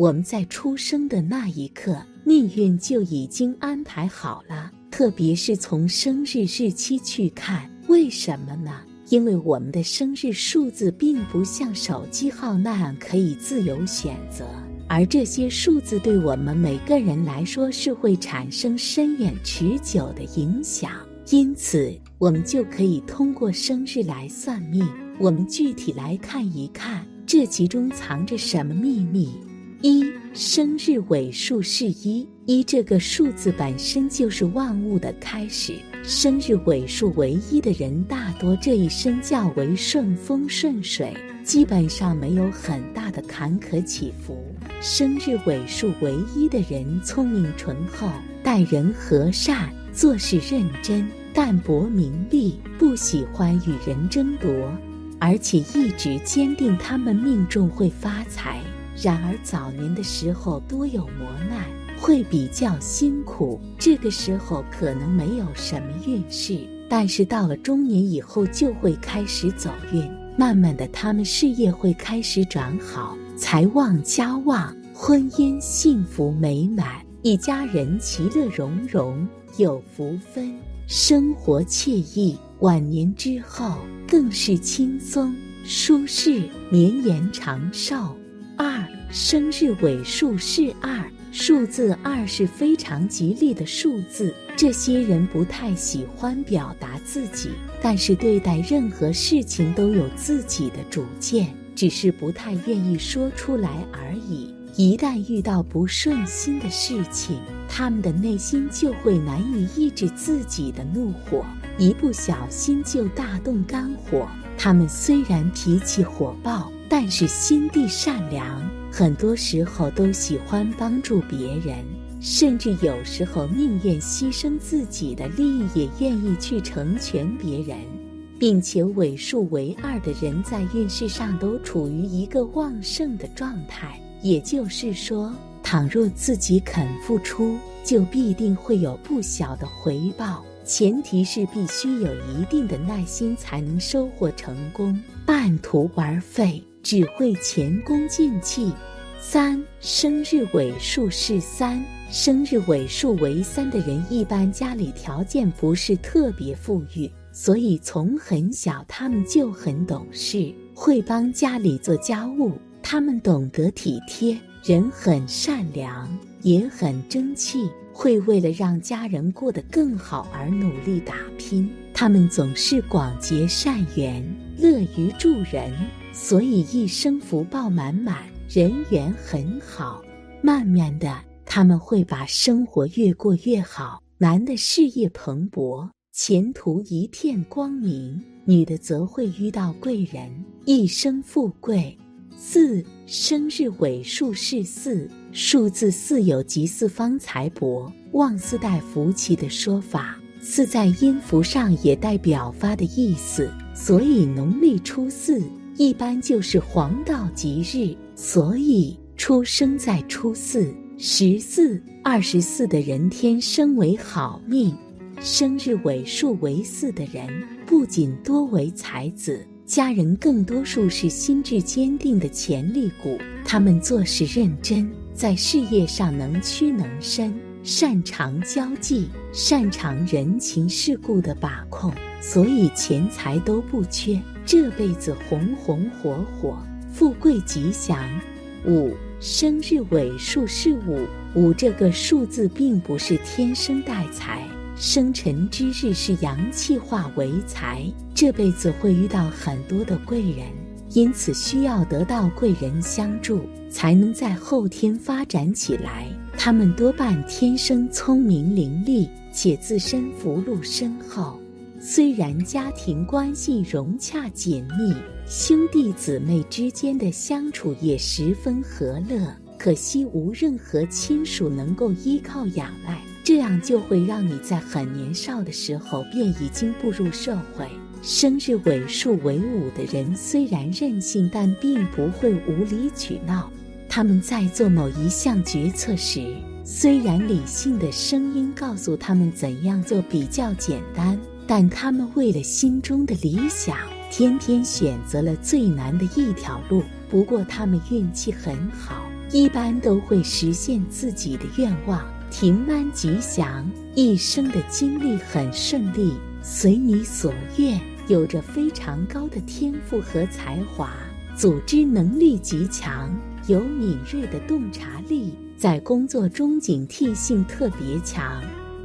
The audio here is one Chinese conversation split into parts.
我们在出生的那一刻，命运就已经安排好了。特别是从生日日期去看，为什么呢？因为我们的生日数字并不像手机号那样可以自由选择，而这些数字对我们每个人来说是会产生深远持久的影响。因此，我们就可以通过生日来算命。我们具体来看一看，这其中藏着什么秘密。一生日尾数是一，一这个数字本身就是万物的开始。生日尾数为一的人，大多这一生较为顺风顺水，基本上没有很大的坎坷起伏。生日尾数为一的人，聪明醇厚，待人和善，做事认真，淡泊名利，不喜欢与人争夺，而且一直坚定他们命中会发财。然而早年的时候多有磨难，会比较辛苦。这个时候可能没有什么运势，但是到了中年以后就会开始走运。慢慢的，他们事业会开始转好，财旺家旺，婚姻幸福美满，一家人其乐融融，有福分，生活惬意。晚年之后更是轻松舒适，绵延长寿。二生日尾数是二，数字二是非常吉利的数字。这些人不太喜欢表达自己，但是对待任何事情都有自己的主见，只是不太愿意说出来而已。一旦遇到不顺心的事情，他们的内心就会难以抑制自己的怒火，一不小心就大动肝火。他们虽然脾气火爆。但是心地善良，很多时候都喜欢帮助别人，甚至有时候宁愿牺牲自己的利益，也愿意去成全别人，并且尾数为二的人在运势上都处于一个旺盛的状态。也就是说，倘若自己肯付出，就必定会有不小的回报，前提是必须有一定的耐心，才能收获成功。半途而废。只会前功尽弃。三生日尾数是三，生日尾数为三的人，一般家里条件不是特别富裕，所以从很小他们就很懂事，会帮家里做家务。他们懂得体贴，人很善良，也很争气，会为了让家人过得更好而努力打拼。他们总是广结善缘，乐于助人。所以一生福报满满，人缘很好。慢慢的，他们会把生活越过越好。男的事业蓬勃，前途一片光明；女的则会遇到贵人，一生富贵。四生日尾数是四，数字四有吉四方财帛、旺四带福气的说法。四在音符上也代表发的意思，所以农历初四。一般就是黄道吉日，所以出生在初四、十四、二十四的人天生为好命。生日尾数为四的人，不仅多为才子，家人更多数是心智坚定的潜力股。他们做事认真，在事业上能屈能伸，擅长交际，擅长人情世故的把控，所以钱财都不缺。这辈子红红火火，富贵吉祥。五生日尾数是五，五这个数字并不是天生带财，生辰之日是阳气化为财，这辈子会遇到很多的贵人，因此需要得到贵人相助，才能在后天发展起来。他们多半天生聪明伶俐，且自身福禄深厚。虽然家庭关系融洽紧密，兄弟姊妹之间的相处也十分和乐，可惜无任何亲属能够依靠仰赖，这样就会让你在很年少的时候便已经步入社会。生日尾数为五的人虽然任性，但并不会无理取闹。他们在做某一项决策时，虽然理性的声音告诉他们怎样做比较简单。但他们为了心中的理想，天天选择了最难的一条路。不过他们运气很好，一般都会实现自己的愿望，平安吉祥，一生的经历很顺利，随你所愿，有着非常高的天赋和才华，组织能力极强，有敏锐的洞察力，在工作中警惕性特别强。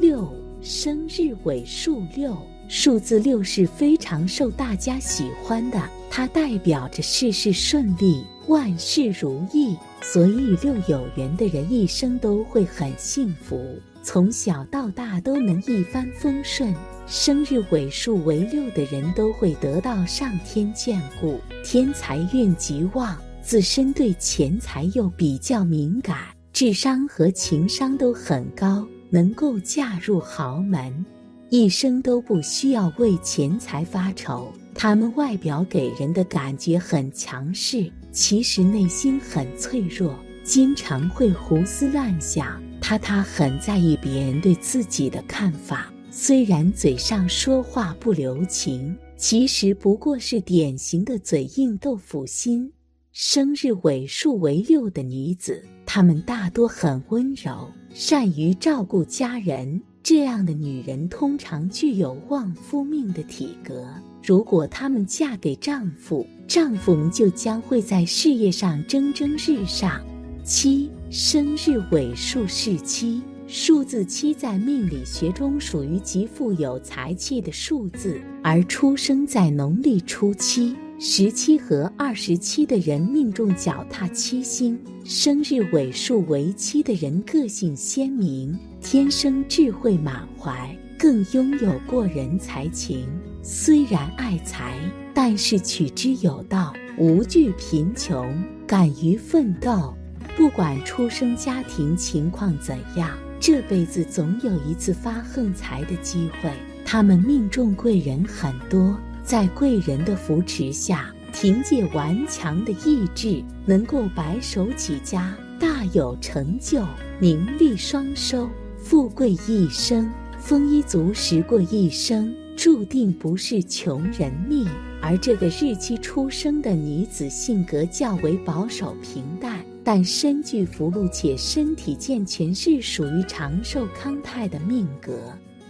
六生日尾数六。数字六是非常受大家喜欢的，它代表着事事顺利、万事如意，所以与六有缘的人一生都会很幸福，从小到大都能一帆风顺。生日尾数为六的人都会得到上天眷顾，天财运极旺，自身对钱财又比较敏感，智商和情商都很高，能够嫁入豪门。一生都不需要为钱财发愁，他们外表给人的感觉很强势，其实内心很脆弱，经常会胡思乱想。他他很在意别人对自己的看法，虽然嘴上说话不留情，其实不过是典型的嘴硬豆腐心。生日尾数为六的女子，她们大多很温柔，善于照顾家人。这样的女人通常具有旺夫命的体格。如果她们嫁给丈夫，丈夫们就将会在事业上蒸蒸日上。七生日尾数是七，数字七在命理学中属于极富有财气的数字，而出生在农历初七。十七和二十七的人命中脚踏七星，生日尾数为七的人个性鲜明，天生智慧满怀，更拥有过人才情。虽然爱财，但是取之有道，无惧贫穷，敢于奋斗。不管出生家庭情况怎样，这辈子总有一次发横财的机会。他们命中贵人很多。在贵人的扶持下，凭借顽强的意志，能够白手起家，大有成就，名利双收，富贵一生，丰衣足食过一生，注定不是穷人命。而这个日期出生的女子，性格较为保守平淡，但身具福禄且身体健全，是属于长寿康泰的命格。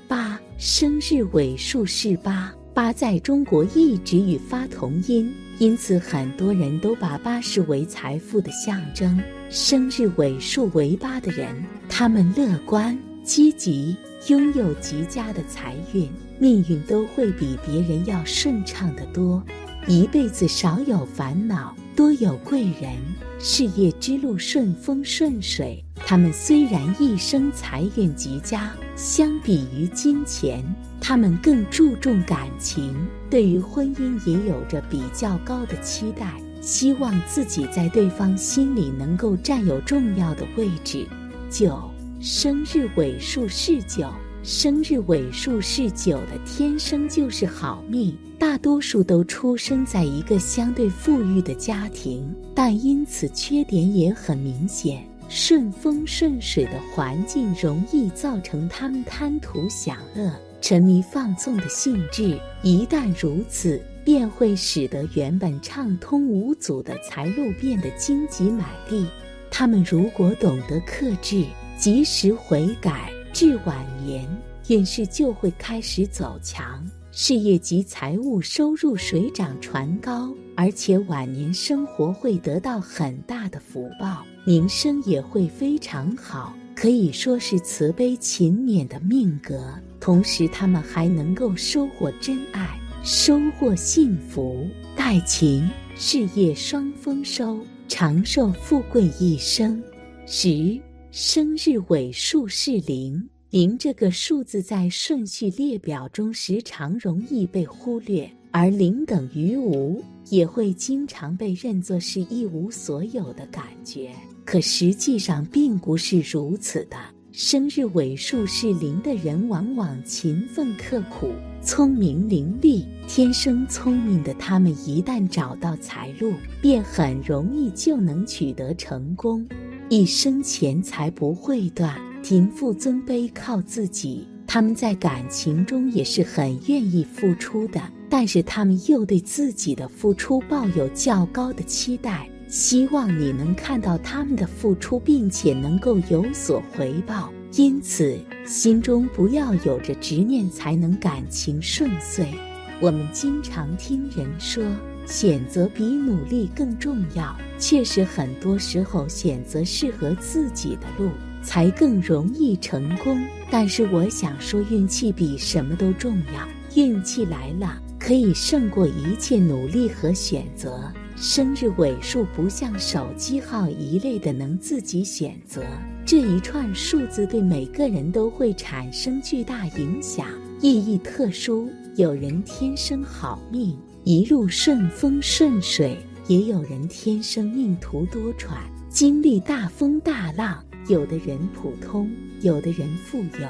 八生日尾数是八。八在中国一直与发同音，因此很多人都把八视为财富的象征。生日尾数为八的人，他们乐观积极，拥有极佳的财运，命运都会比别人要顺畅得多，一辈子少有烦恼，多有贵人，事业之路顺风顺水。他们虽然一生财运极佳，相比于金钱。他们更注重感情，对于婚姻也有着比较高的期待，希望自己在对方心里能够占有重要的位置。九，生日尾数是九，生日尾数是九的天生就是好命，大多数都出生在一个相对富裕的家庭，但因此缺点也很明显。顺风顺水的环境容易造成他们贪图享乐。沉迷放纵的性质，一旦如此，便会使得原本畅通无阻的财路变得荆棘满地。他们如果懂得克制，及时悔改，至晚年运势就会开始走强，事业及财务收入水涨船高，而且晚年生活会得到很大的福报，名声也会非常好。可以说是慈悲勤勉的命格，同时他们还能够收获真爱，收获幸福、爱情、事业双丰收，长寿富贵一生。十生日尾数是零，零这个数字在顺序列表中时常容易被忽略，而零等于无也会经常被认作是一无所有的感觉。可实际上并不是如此的。生日尾数是零的人，往往勤奋刻苦、聪明伶俐，天生聪明的他们，一旦找到财路，便很容易就能取得成功，一生钱财不会断，贫富尊卑靠自己。他们在感情中也是很愿意付出的，但是他们又对自己的付出抱有较高的期待。希望你能看到他们的付出，并且能够有所回报。因此，心中不要有着执念，才能感情顺遂。我们经常听人说，选择比努力更重要。确实，很多时候选择适合自己的路，才更容易成功。但是，我想说，运气比什么都重要。运气来了，可以胜过一切努力和选择。生日尾数不像手机号一类的能自己选择，这一串数字对每个人都会产生巨大影响，意义特殊。有人天生好命，一路顺风顺水；也有人天生命途多舛，经历大风大浪。有的人普通，有的人富有。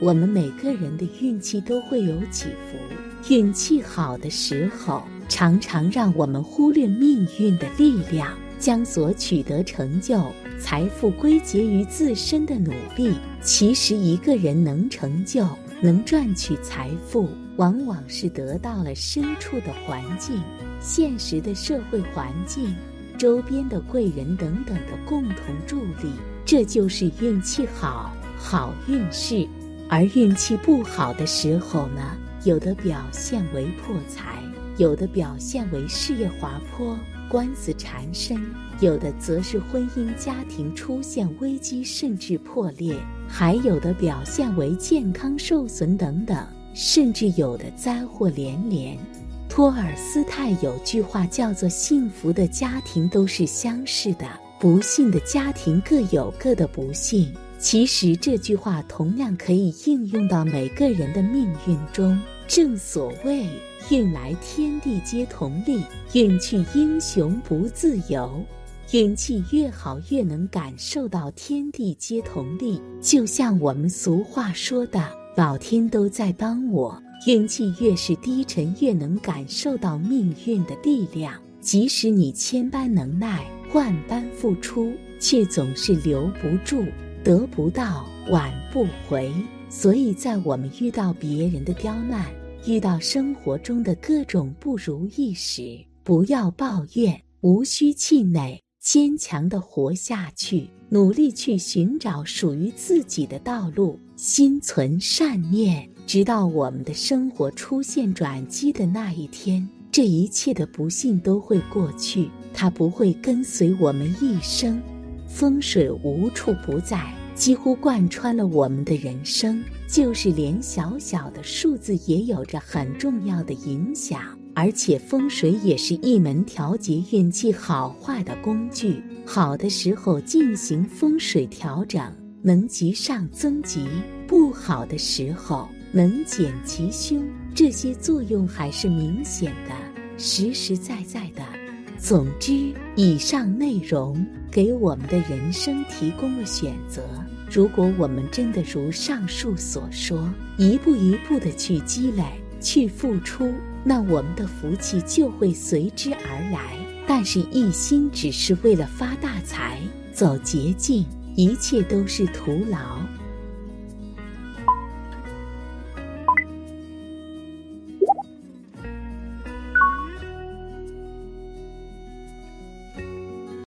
我们每个人的运气都会有起伏，运气好的时候。常常让我们忽略命运的力量，将所取得成就、财富归结于自身的努力。其实，一个人能成就、能赚取财富，往往是得到了身处的环境、现实的社会环境、周边的贵人等等的共同助力。这就是运气好、好运势。而运气不好的时候呢，有的表现为破财。有的表现为事业滑坡、官司缠身，有的则是婚姻家庭出现危机甚至破裂，还有的表现为健康受损等等，甚至有的灾祸连连。托尔斯泰有句话叫做“幸福的家庭都是相似的，不幸的家庭各有各的不幸”。其实这句话同样可以应用到每个人的命运中。正所谓。运来天地皆同力，运去英雄不自由。运气越好，越能感受到天地皆同力。就像我们俗话说的：“老天都在帮我。”运气越是低沉，越能感受到命运的力量。即使你千般能耐，万般付出，却总是留不住，得不到，挽不回。所以在我们遇到别人的刁难，遇到生活中的各种不如意时，不要抱怨，无需气馁，坚强的活下去，努力去寻找属于自己的道路，心存善念，直到我们的生活出现转机的那一天，这一切的不幸都会过去，它不会跟随我们一生。风水无处不在。几乎贯穿了我们的人生，就是连小小的数字也有着很重要的影响，而且风水也是一门调节运气好坏的工具。好的时候进行风水调整，能吉上增吉；不好的时候能减其凶。这些作用还是明显的、实实在在的。总之，以上内容给我们的人生提供了选择。如果我们真的如上述所说，一步一步的去积累、去付出，那我们的福气就会随之而来。但是，一心只是为了发大财、走捷径，一切都是徒劳。